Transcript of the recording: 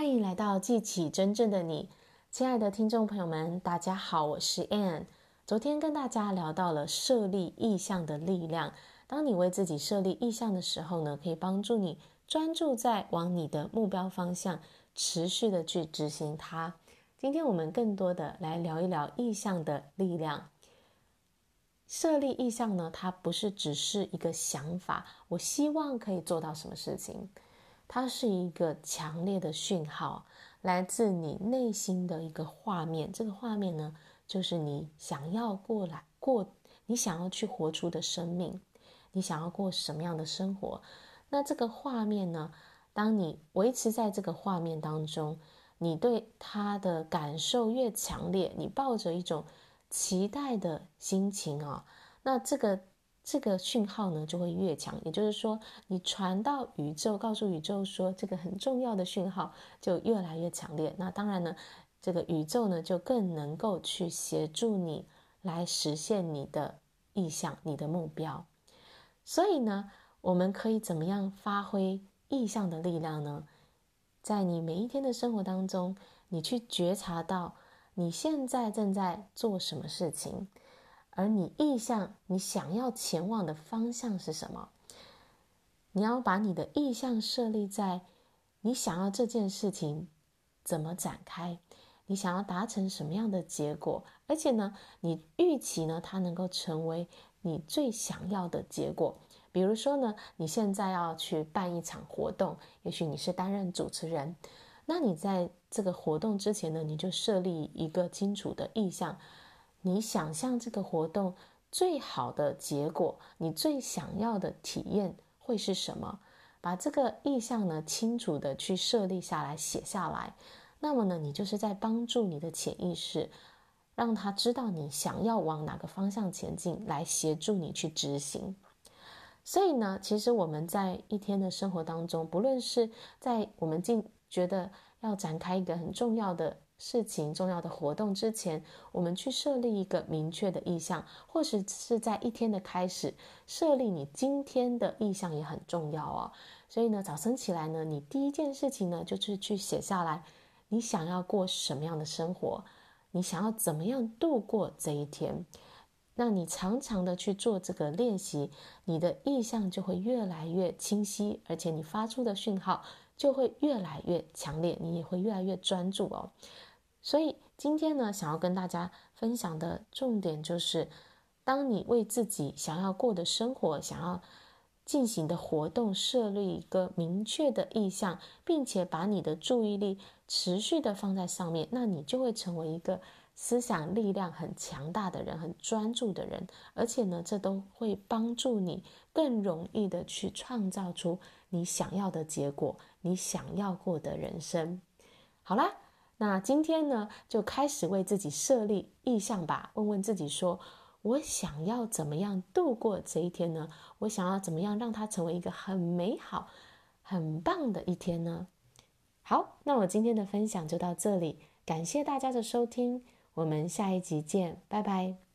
欢迎来到记起真正的你，亲爱的听众朋友们，大家好，我是 Anne。昨天跟大家聊到了设立意向的力量。当你为自己设立意向的时候呢，可以帮助你专注在往你的目标方向，持续的去执行它。今天我们更多的来聊一聊意向的力量。设立意向呢，它不是只是一个想法，我希望可以做到什么事情。它是一个强烈的讯号，来自你内心的一个画面。这个画面呢，就是你想要过来过，你想要去活出的生命，你想要过什么样的生活？那这个画面呢，当你维持在这个画面当中，你对它的感受越强烈，你抱着一种期待的心情啊，那这个。这个讯号呢就会越强，也就是说，你传到宇宙，告诉宇宙说这个很重要的讯号就越来越强烈。那当然呢，这个宇宙呢就更能够去协助你来实现你的意向、你的目标。所以呢，我们可以怎么样发挥意向的力量呢？在你每一天的生活当中，你去觉察到你现在正在做什么事情。而你意向，你想要前往的方向是什么？你要把你的意向设立在你想要这件事情怎么展开，你想要达成什么样的结果，而且呢，你预期呢，它能够成为你最想要的结果。比如说呢，你现在要去办一场活动，也许你是担任主持人，那你在这个活动之前呢，你就设立一个清楚的意向。你想象这个活动最好的结果，你最想要的体验会是什么？把这个意向呢，清楚的去设立下来，写下来。那么呢，你就是在帮助你的潜意识，让他知道你想要往哪个方向前进，来协助你去执行。所以呢，其实我们在一天的生活当中，不论是在我们进觉得要展开一个很重要的。事情重要的活动之前，我们去设立一个明确的意向，或是是在一天的开始设立你今天的意向也很重要哦。所以呢，早晨起来呢，你第一件事情呢，就是去写下来，你想要过什么样的生活，你想要怎么样度过这一天。那你常常的去做这个练习，你的意向就会越来越清晰，而且你发出的讯号就会越来越强烈，你也会越来越专注哦。所以今天呢，想要跟大家分享的重点就是，当你为自己想要过的生活、想要进行的活动设立一个明确的意向，并且把你的注意力持续的放在上面，那你就会成为一个思想力量很强大的人，很专注的人。而且呢，这都会帮助你更容易的去创造出你想要的结果，你想要过的人生。好啦。那今天呢，就开始为自己设立意向吧。问问自己说，我想要怎么样度过这一天呢？我想要怎么样让它成为一个很美好、很棒的一天呢？好，那我今天的分享就到这里，感谢大家的收听，我们下一集见，拜拜。